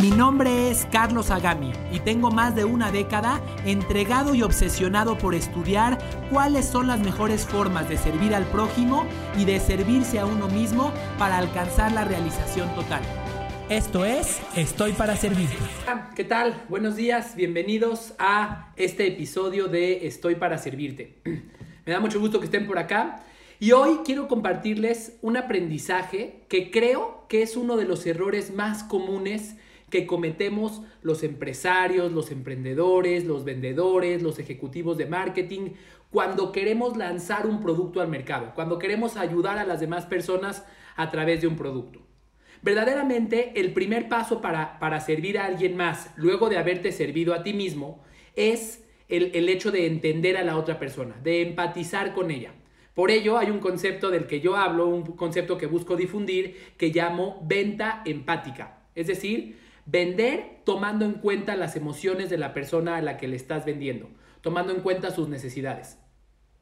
Mi nombre es Carlos Agami y tengo más de una década entregado y obsesionado por estudiar cuáles son las mejores formas de servir al prójimo y de servirse a uno mismo para alcanzar la realización total. Esto es Estoy para Servirte. ¿Qué tal? Buenos días, bienvenidos a este episodio de Estoy para Servirte. Me da mucho gusto que estén por acá. Y hoy quiero compartirles un aprendizaje que creo que es uno de los errores más comunes que cometemos los empresarios, los emprendedores, los vendedores, los ejecutivos de marketing, cuando queremos lanzar un producto al mercado, cuando queremos ayudar a las demás personas a través de un producto. Verdaderamente, el primer paso para, para servir a alguien más, luego de haberte servido a ti mismo, es el, el hecho de entender a la otra persona, de empatizar con ella. Por ello hay un concepto del que yo hablo, un concepto que busco difundir, que llamo venta empática. Es decir, Vender tomando en cuenta las emociones de la persona a la que le estás vendiendo, tomando en cuenta sus necesidades.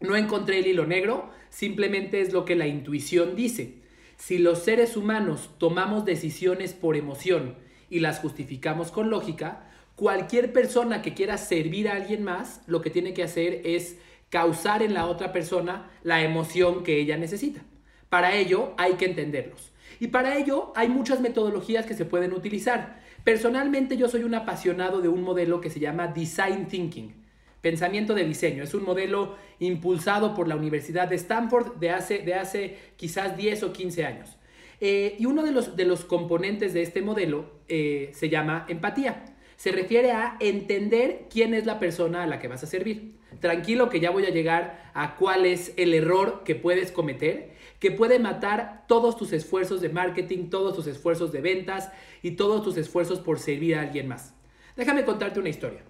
No encontré el hilo negro, simplemente es lo que la intuición dice. Si los seres humanos tomamos decisiones por emoción y las justificamos con lógica, cualquier persona que quiera servir a alguien más, lo que tiene que hacer es causar en la otra persona la emoción que ella necesita. Para ello hay que entenderlos. Y para ello hay muchas metodologías que se pueden utilizar. Personalmente yo soy un apasionado de un modelo que se llama Design Thinking, pensamiento de diseño. Es un modelo impulsado por la Universidad de Stanford de hace, de hace quizás 10 o 15 años. Eh, y uno de los, de los, componentes de este modelo eh, se llama empatía. Se refiere a entender quién es la persona a la que vas a servir. Tranquilo que ya voy a llegar a cuál es el error que puedes cometer que puede matar todos tus esfuerzos de marketing, todos tus esfuerzos de ventas y todos tus esfuerzos por servir a alguien más. Déjame contarte una historia.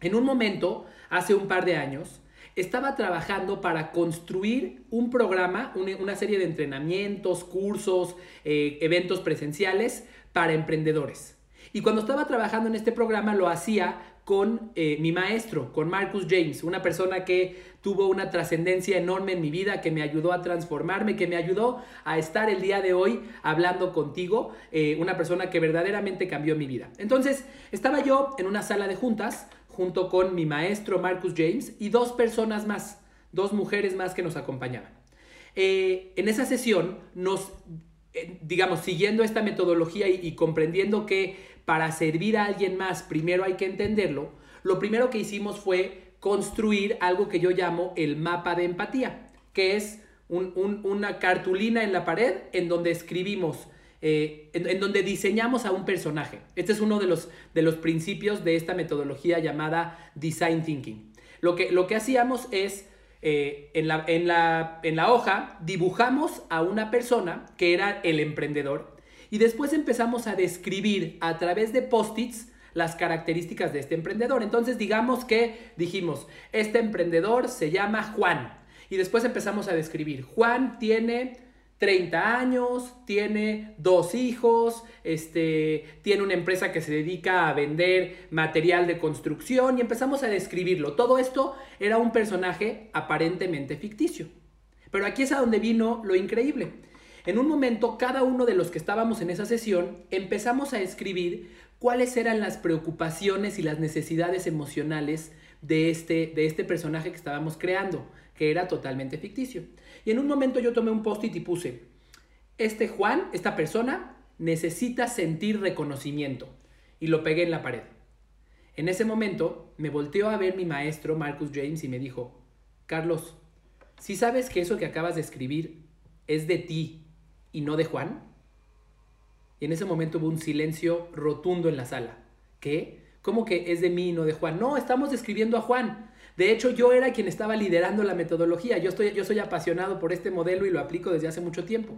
En un momento, hace un par de años, estaba trabajando para construir un programa, una serie de entrenamientos, cursos, eh, eventos presenciales para emprendedores. Y cuando estaba trabajando en este programa lo hacía con eh, mi maestro, con Marcus James, una persona que tuvo una trascendencia enorme en mi vida, que me ayudó a transformarme, que me ayudó a estar el día de hoy hablando contigo, eh, una persona que verdaderamente cambió mi vida. Entonces, estaba yo en una sala de juntas junto con mi maestro Marcus James y dos personas más, dos mujeres más que nos acompañaban. Eh, en esa sesión nos digamos, siguiendo esta metodología y, comprendiendo que para servir a alguien más primero hay que entenderlo, lo primero que hicimos fue construir algo que yo llamo el mapa de empatía, que es una cartulina en la pared en donde escribimos, eh, en, donde diseñamos a un personaje. Este es uno de los, de los principios de esta metodología llamada Design Thinking. Lo que, lo que hacíamos es eh, en, la, en, la, en la hoja dibujamos a una persona que era el emprendedor y después empezamos a describir a través de post-its las características de este emprendedor. Entonces digamos que dijimos, este emprendedor se llama Juan y después empezamos a describir, Juan tiene 30 años, tiene dos hijos, este, tiene una empresa que se dedica a vender material de construcción y empezamos a describirlo. Todo esto era un personaje aparentemente ficticio. Pero aquí es a donde vino lo increíble. En un momento, cada uno de los que estábamos en esa sesión empezamos a escribir cuáles eran las preocupaciones y las necesidades emocionales de este, de este personaje que estábamos creando, que era totalmente ficticio. Y en un momento yo tomé un post-it y puse, este Juan, esta persona, necesita sentir reconocimiento. Y lo pegué en la pared. En ese momento me volteó a ver mi maestro Marcus James y me dijo, Carlos, si sabes que eso que acabas de escribir es de ti y no de Juan? Y en ese momento hubo un silencio rotundo en la sala. ¿Qué? ¿Cómo que es de mí y no de Juan? No, estamos describiendo a Juan. De hecho, yo era quien estaba liderando la metodología. Yo, estoy, yo soy apasionado por este modelo y lo aplico desde hace mucho tiempo.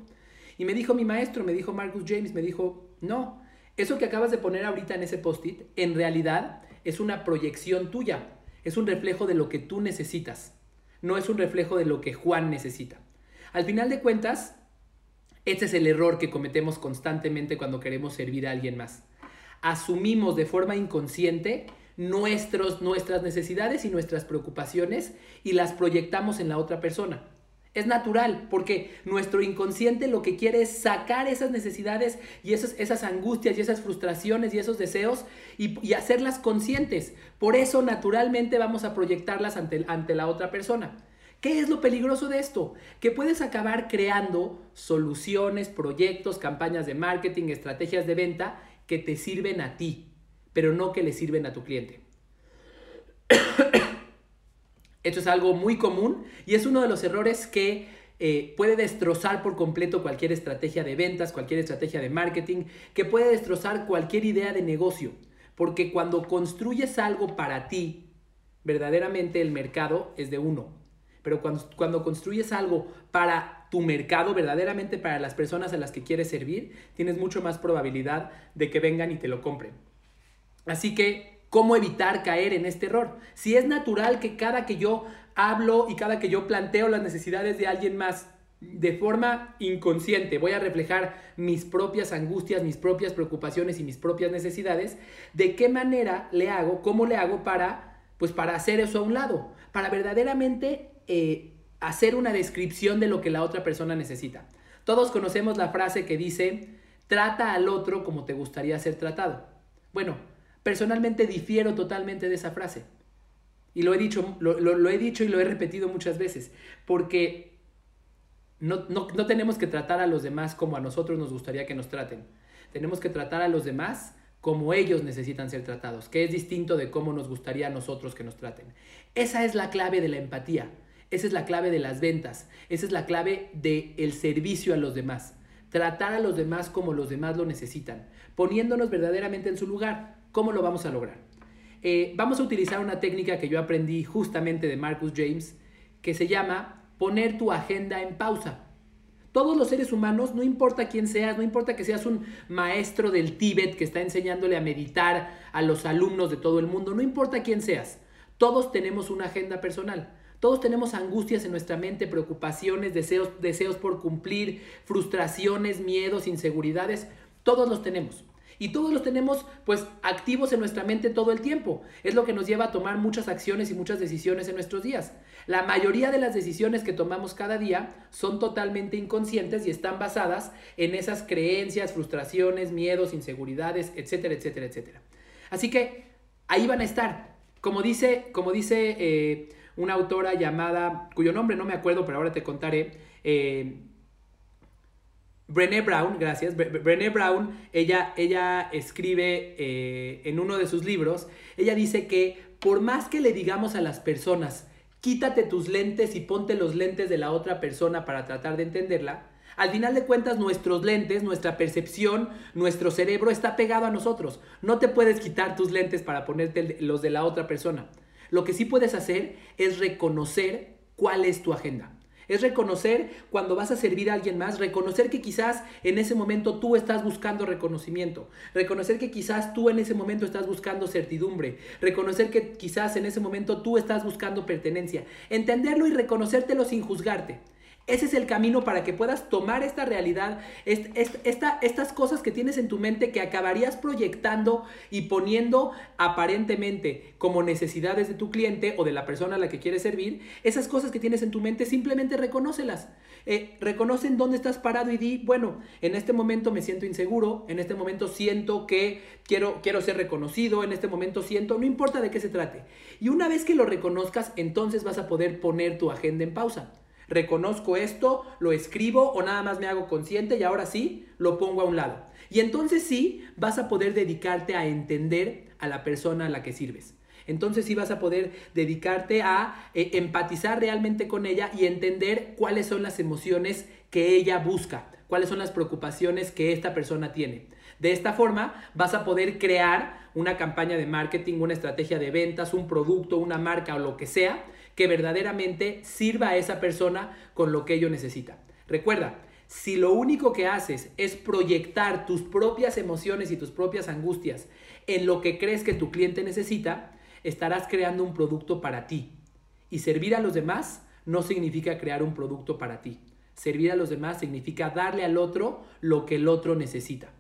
Y me dijo mi maestro, me dijo Marcus James, me dijo, no, eso que acabas de poner ahorita en ese post-it, en realidad es una proyección tuya. Es un reflejo de lo que tú necesitas. No es un reflejo de lo que Juan necesita. Al final de cuentas, Este es el error que cometemos constantemente cuando queremos servir a alguien más. Asumimos de forma inconsciente nuestros, nuestras necesidades y nuestras preocupaciones y las proyectamos en la otra persona. Es natural, porque nuestro inconsciente lo que quiere es sacar esas necesidades y esas, esas angustias y esas frustraciones y esos deseos y, hacerlas conscientes. Por eso naturalmente vamos a proyectarlas ante, ante la otra persona. ¿Qué es lo peligroso de esto? Que puedes acabar creando soluciones, proyectos, campañas de marketing, estrategias de venta que te sirven a ti, pero no que le sirven a tu cliente. Esto es algo muy común y es uno de los errores que eh, puede destrozar por completo cualquier estrategia de ventas, cualquier estrategia de marketing, que puede destrozar cualquier idea de negocio. Porque cuando construyes algo para ti, verdaderamente el mercado es de uno. Pero cuando, cuando construyes algo para tu mercado, verdaderamente para las personas a las que quieres servir, tienes mucho más probabilidad de que vengan y te lo compren. Así que ¿Cómo evitar caer en este error? Si es natural que cada que yo hablo y cada que yo planteo las necesidades de alguien más de forma inconsciente voy a reflejar mis propias angustias, mis propias preocupaciones y mis propias necesidades, ¿de qué manera le hago, cómo le hago para, pues para hacer eso a un lado? Para verdaderamente eh, hacer una descripción de lo que la otra persona necesita. Todos conocemos la frase que dice, trata al otro como te gustaría ser tratado. Bueno, Personalmente difiero totalmente de esa frase. Y lo he dicho, lo, he dicho y lo he repetido muchas veces, porque no, no, no tenemos que tratar a los demás como a nosotros nos gustaría que nos traten. Tenemos que tratar a los demás como ellos necesitan ser tratados, que es distinto de cómo nos gustaría a nosotros que nos traten. Esa es la clave de la empatía, esa es la clave de las ventas, esa es la clave del el servicio a los demás. Tratar a los demás como los demás lo necesitan, poniéndonos verdaderamente en su lugar. ¿Cómo lo vamos a lograr? Eh, vamos a utilizar una técnica que yo aprendí justamente de Marcus James, que se llama poner tu agenda en pausa. Todos los seres humanos, no importa quién seas, no importa que seas un maestro del Tíbet que está enseñándole a meditar a los alumnos de todo el mundo, no importa quién seas, todos tenemos una agenda personal. Todos tenemos angustias en nuestra mente, preocupaciones, deseos, deseos por cumplir, frustraciones, miedos, inseguridades. Todos los tenemos. Y todos los tenemos pues activos en nuestra mente todo el tiempo. Es lo que nos lleva a tomar muchas acciones y muchas decisiones en nuestros días. La mayoría de las decisiones que tomamos cada día son totalmente inconscientes y están basadas en esas creencias, frustraciones, miedos, inseguridades, etcétera, etcétera, etcétera. Así que ahí van a estar. Como dice, como dice eh, una autora llamada, cuyo nombre no me acuerdo, pero ahora te contaré, eh, Brené Brown, gracias. Brené Brown, ella, ella escribe eh, en uno de sus libros, ella dice que por más que le digamos a las personas, quítate tus lentes y ponte los lentes de la otra persona para tratar de entenderla, al final de cuentas nuestros lentes, nuestra percepción, nuestro cerebro está pegado a nosotros. No te puedes quitar tus lentes para ponerte los de la otra persona. Lo que sí puedes hacer es reconocer cuál es tu agenda. Es reconocer cuando vas a servir a alguien más, reconocer que quizás en ese momento tú estás buscando reconocimiento, reconocer que quizás tú en ese momento estás buscando certidumbre, reconocer que quizás en ese momento tú estás buscando pertenencia, entenderlo y reconocértelo sin juzgarte. Ese es el camino para que puedas tomar esta realidad, estas cosas que tienes en tu mente que acabarías proyectando y poniendo aparentemente como necesidades de tu cliente o de la persona a la que quieres servir. Esas cosas que tienes en tu mente simplemente reconócelas. Eh, reconocen dónde estás parado y di, bueno, en este momento me siento inseguro, en este momento siento que quiero, quiero ser reconocido, en este momento siento, no importa de qué se trate. Y una vez que lo reconozcas, entonces vas a poder poner tu agenda en pausa. Reconozco esto, lo escribo o nada más me hago consciente y ahora sí lo pongo a un lado. Y entonces sí vas a poder dedicarte a entender a la persona a la que sirves. Entonces sí vas a poder dedicarte a eh, empatizar realmente con ella y entender cuáles son las emociones que ella busca, cuáles son las preocupaciones que esta persona tiene. De esta forma vas a poder crear una campaña de marketing, una estrategia de ventas, un producto, una marca o lo que sea que verdaderamente sirva a esa persona con lo que ello necesita. Recuerda, si lo único que haces es proyectar tus propias emociones y tus propias angustias en lo que crees que tu cliente necesita, estarás creando un producto para ti. Y servir a los demás no significa crear un producto para ti. Servir a los demás significa darle al otro lo que el otro necesita.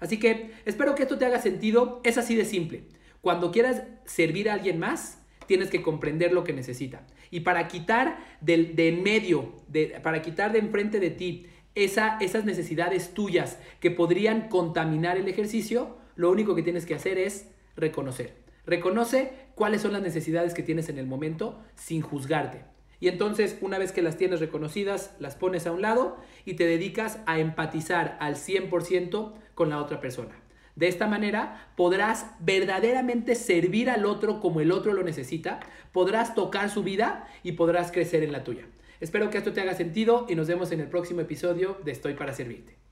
Así que espero que esto te haga sentido. Es así de simple. Cuando quieras servir a alguien más, tienes que comprender lo que necesita. Y para quitar de en medio, de, para quitar de enfrente de ti esa, esas necesidades tuyas que podrían contaminar el ejercicio, lo único que tienes que hacer es reconocer. Reconoce cuáles son las necesidades que tienes en el momento sin juzgarte. Y entonces, una vez que las tienes reconocidas, las pones a un lado y te dedicas a empatizar al 100% con la otra persona. De esta manera podrás verdaderamente servir al otro como el otro lo necesita, podrás tocar su vida y podrás crecer en la tuya. Espero que esto te haga sentido y nos vemos en el próximo episodio de Estoy para Servirte.